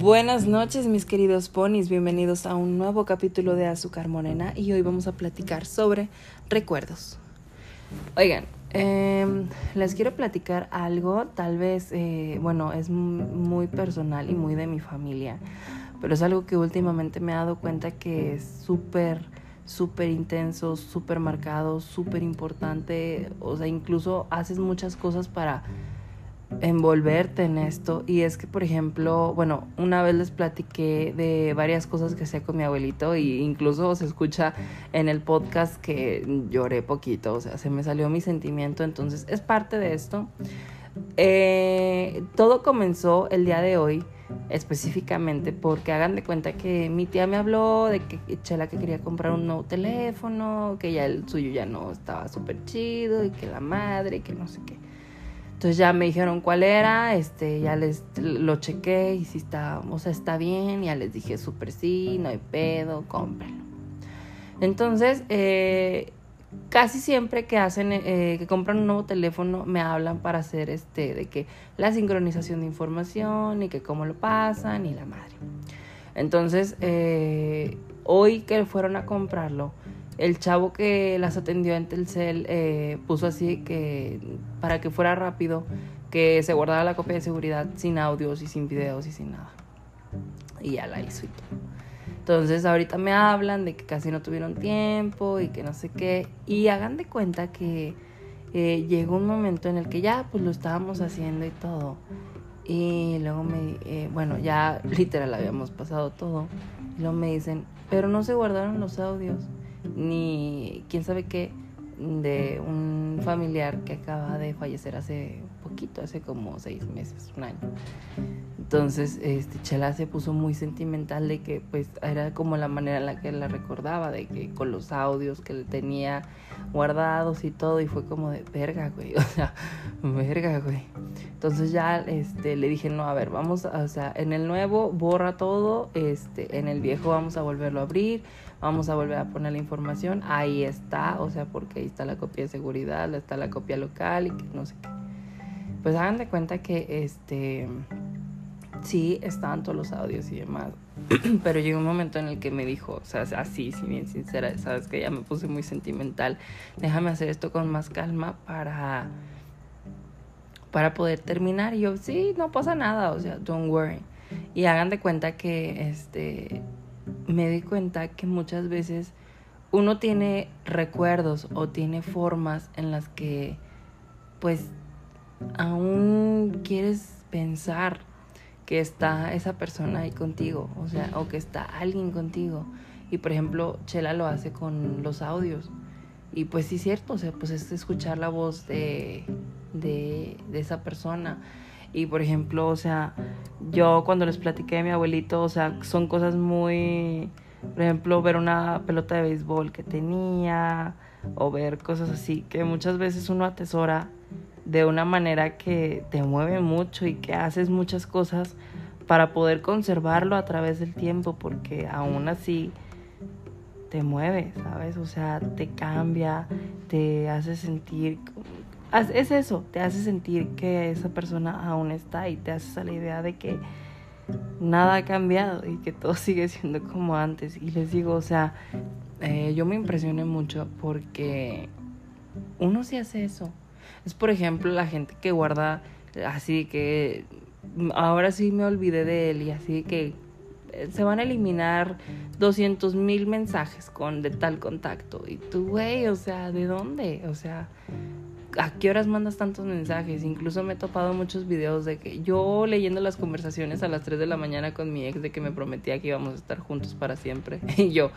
Buenas noches mis queridos ponis, bienvenidos a un nuevo capítulo de Azúcar Morena y hoy vamos a platicar sobre recuerdos. Oigan, em, les quiero platicar algo, tal vez, eh, bueno, es muy personal y muy de mi familia, pero es algo que últimamente me he dado cuenta que es súper, súper intenso, súper marcado, súper importante, o sea, incluso haces muchas cosas para envolverte en esto. Y es que por ejemplo bueno una vez les platiqué de varias cosas que hacía con mi abuelito e incluso se escucha en el podcast que lloré poquito o sea se me salió mi sentimiento. Entonces es parte de esto. Eh, todo comenzó el día de hoy específicamente porque hagan de cuenta que mi tía me habló de que Chela que quería comprar un nuevo teléfono que ya el suyo ya no estaba súper chido y que la madre que no sé qué entonces ya me dijeron cuál era, este, ya les lo chequé y si está, o sea, está bien, ya les dije súper sí, no hay pedo, cómpralo. Entonces, eh, casi siempre que hacen, eh, que compran un nuevo teléfono, me hablan para hacer este, de que la sincronización de información y que cómo lo pasan y la madre. Entonces, eh, hoy que fueron a comprarlo, el chavo que las atendió en Telcel eh, puso así que para que fuera rápido, que se guardara la copia de seguridad sin audios y sin videos y sin nada. Y ya la hizo y todo. Entonces ahorita me hablan de que casi no tuvieron tiempo y que no sé qué. Y hagan de cuenta que eh, llegó un momento en el que ya pues lo estábamos haciendo y todo. Y luego me, eh, bueno, ya literal habíamos pasado todo. Y luego me dicen, pero no se guardaron los audios ni quién sabe qué de un familiar que acaba de fallecer hace poquito, hace como seis meses, un año. Entonces, este, Chela se puso muy sentimental de que pues era como la manera en la que la recordaba, de que con los audios que le tenía guardados y todo, y fue como de verga, güey, o sea, verga, güey. Entonces ya este, le dije, no, a ver, vamos, o sea, en el nuevo borra todo, este, en el viejo vamos a volverlo a abrir, vamos a volver a poner la información, ahí está, o sea, porque ahí está la copia de seguridad, está la copia local y que no sé qué. Pues hagan de cuenta que este sí estaban todos los audios y demás. Pero llegó un momento en el que me dijo, o sea, así, si bien sincera, sabes que ya me puse muy sentimental. Déjame hacer esto con más calma para para poder terminar. Y yo, sí, no pasa nada, o sea, don't worry. Y hagan de cuenta que este me di cuenta que muchas veces uno tiene recuerdos o tiene formas en las que pues aún quieres pensar que está esa persona ahí contigo, o sea, o que está alguien contigo. Y por ejemplo, Chela lo hace con los audios. Y pues sí es cierto, o sea, pues es escuchar la voz de, de, de esa persona. Y por ejemplo, o sea, yo cuando les platiqué de mi abuelito, o sea, son cosas muy, por ejemplo, ver una pelota de béisbol que tenía o ver cosas así que muchas veces uno atesora de una manera que te mueve mucho y que haces muchas cosas para poder conservarlo a través del tiempo, porque aún así te mueve, ¿sabes? O sea, te cambia, te hace sentir es eso, te hace sentir que esa persona aún está y te hace la idea de que nada ha cambiado y que todo sigue siendo como antes. Y les digo, o sea, eh, yo me impresioné mucho porque uno sí hace eso. Es por ejemplo la gente que guarda así que ahora sí me olvidé de él y así que eh, se van a eliminar 200 mil mensajes con de tal contacto. Y tú, güey, o sea, ¿de dónde? O sea, ¿a qué horas mandas tantos mensajes? Incluso me he topado muchos videos de que yo leyendo las conversaciones a las 3 de la mañana con mi ex de que me prometía que íbamos a estar juntos para siempre. Y yo,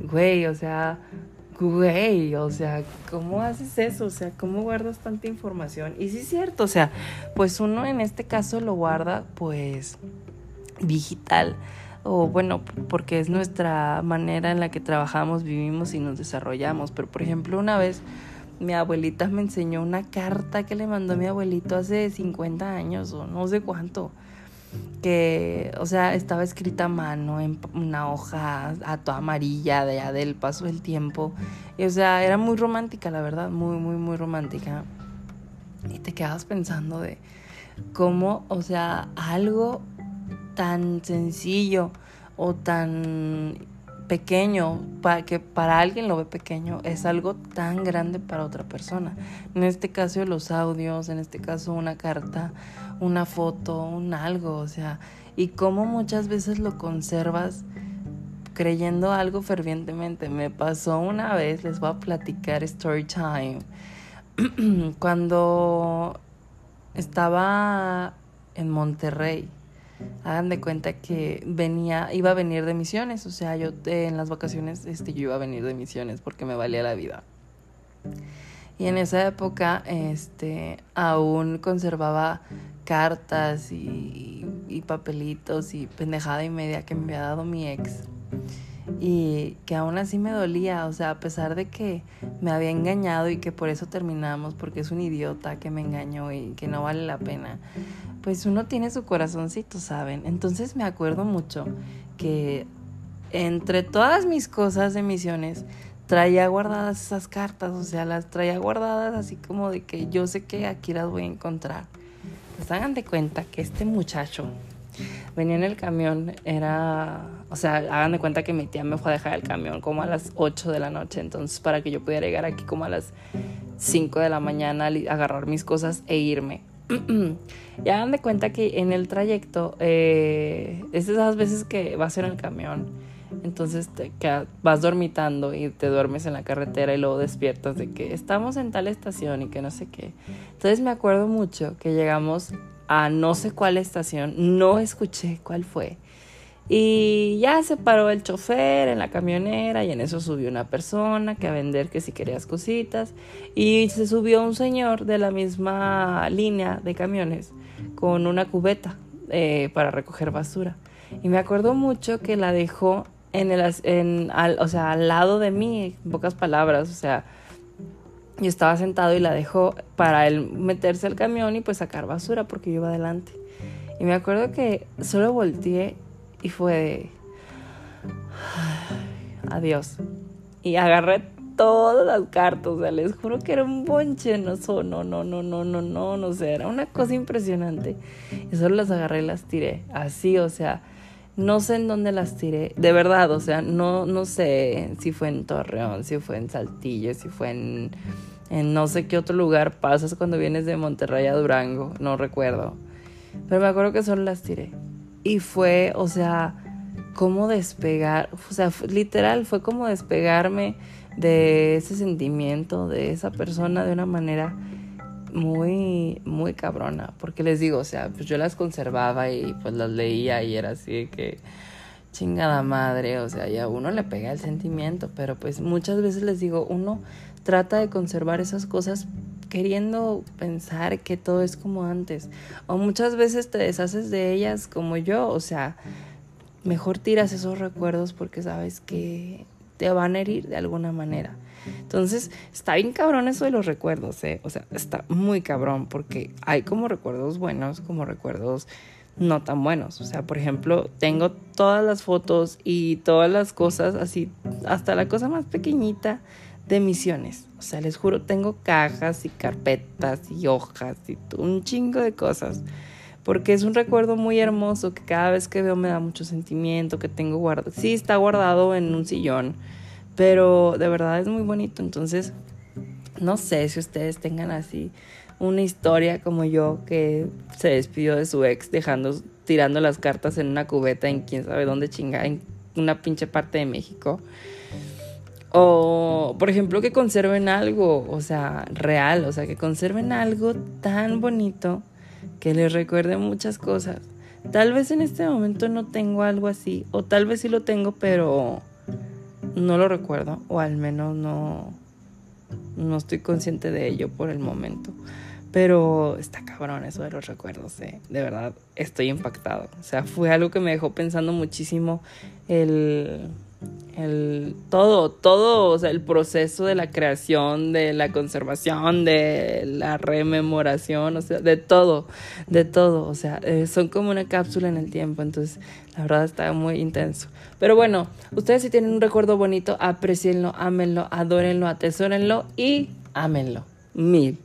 güey, o sea, güey, o sea, ¿cómo haces eso? O sea, ¿cómo guardas tanta información? Y sí es cierto, o sea, pues uno en este caso lo guarda pues digital o bueno, porque es nuestra manera en la que trabajamos, vivimos y nos desarrollamos. Pero por ejemplo, una vez mi abuelita me enseñó una carta que le mandó mi abuelito hace 50 años o no sé cuánto. Que, o sea, estaba escrita a mano en una hoja a toda amarilla de del paso del tiempo. Y, o sea, era muy romántica, la verdad, muy, muy, muy romántica. Y te quedas pensando de cómo, o sea, algo tan sencillo o tan pequeño, para que para alguien lo ve pequeño, es algo tan grande para otra persona. En este caso los audios, en este caso una carta, una foto, un algo, o sea, y cómo muchas veces lo conservas creyendo algo fervientemente. Me pasó una vez, les voy a platicar story time. Cuando estaba en Monterrey, hagan de cuenta que venía, iba a venir de misiones, o sea, yo en las vacaciones este, yo iba a venir de misiones porque me valía la vida. Y en esa época, este, aún conservaba cartas y, y papelitos y pendejada y media que me había dado mi ex. Y que aún así me dolía, o sea, a pesar de que me había engañado y que por eso terminamos, porque es un idiota que me engañó y que no vale la pena pues uno tiene su corazoncito, ¿saben? Entonces me acuerdo mucho que entre todas mis cosas de misiones traía guardadas esas cartas, o sea, las traía guardadas así como de que yo sé que aquí las voy a encontrar. Pues hagan de cuenta que este muchacho venía en el camión, era, o sea, hagan de cuenta que mi tía me fue a dejar el camión como a las 8 de la noche, entonces para que yo pudiera llegar aquí como a las 5 de la mañana, agarrar mis cosas e irme. ya dan de cuenta que en el trayecto eh, es esas veces que vas en el camión, entonces te vas dormitando y te duermes en la carretera y luego despiertas de que estamos en tal estación y que no sé qué. Entonces me acuerdo mucho que llegamos a no sé cuál estación, no escuché cuál fue. Y ya se paró el chofer en la camionera y en eso subió una persona que a vender que si querías cositas. Y se subió un señor de la misma línea de camiones con una cubeta eh, para recoger basura. Y me acuerdo mucho que la dejó en el, al, o sea, al lado de mí, en pocas palabras, o sea, yo estaba sentado y la dejó para él meterse al camión y pues sacar basura porque yo iba adelante. Y me acuerdo que solo volteé y fue adiós. Y agarré todas las cartas, o sea, les juro que era un bonche, no, no, no, no, no, no, no, no sé, era una cosa impresionante. Y solo las agarré y las tiré, así, o sea, no sé en dónde las tiré, de verdad, o sea, no, no sé si fue en Torreón, si fue en Saltillo, si fue en, en no sé qué otro lugar pasas cuando vienes de Monterrey a Durango, no recuerdo. Pero me acuerdo que solo las tiré. Y fue, o sea, como despegar, o sea, literal, fue como despegarme de ese sentimiento, de esa persona de una manera muy, muy cabrona. Porque les digo, o sea, pues yo las conservaba y pues las leía y era así que chingada madre, o sea, ya uno le pega el sentimiento, pero pues muchas veces les digo, uno trata de conservar esas cosas queriendo pensar que todo es como antes. O muchas veces te deshaces de ellas como yo, o sea, mejor tiras esos recuerdos porque sabes que te van a herir de alguna manera. Entonces, está bien cabrón eso de los recuerdos, ¿eh? O sea, está muy cabrón porque hay como recuerdos buenos, como recuerdos no tan buenos. O sea, por ejemplo, tengo todas las fotos y todas las cosas así, hasta la cosa más pequeñita de misiones. O sea, les juro, tengo cajas y carpetas y hojas y un chingo de cosas. Porque es un recuerdo muy hermoso que cada vez que veo me da mucho sentimiento, que tengo guardado. Sí, está guardado en un sillón, pero de verdad es muy bonito. Entonces, no sé si ustedes tengan así una historia como yo que se despidió de su ex dejando, tirando las cartas en una cubeta en quién sabe dónde chinga, en una pinche parte de México. O, por ejemplo, que conserven algo, o sea, real, o sea, que conserven algo tan bonito que les recuerde muchas cosas. Tal vez en este momento no tengo algo así, o tal vez sí lo tengo, pero no lo recuerdo, o al menos no, no estoy consciente de ello por el momento. Pero está cabrón eso de los recuerdos, ¿eh? de verdad estoy impactado. O sea, fue algo que me dejó pensando muchísimo el el, todo, todo, o sea, el proceso de la creación, de la conservación, de la rememoración, o sea, de todo, de todo, o sea, eh, son como una cápsula en el tiempo, entonces la verdad está muy intenso. Pero bueno, ustedes si tienen un recuerdo bonito, aprecienlo, ámenlo, adórenlo, atesórenlo y ámenlo. Mil.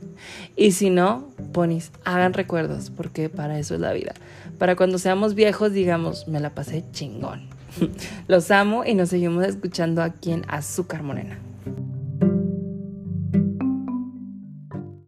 Y si no, ponis, hagan recuerdos, porque para eso es la vida. Para cuando seamos viejos, digamos, me la pasé chingón. Los amo y nos seguimos escuchando aquí en Azúcar Morena.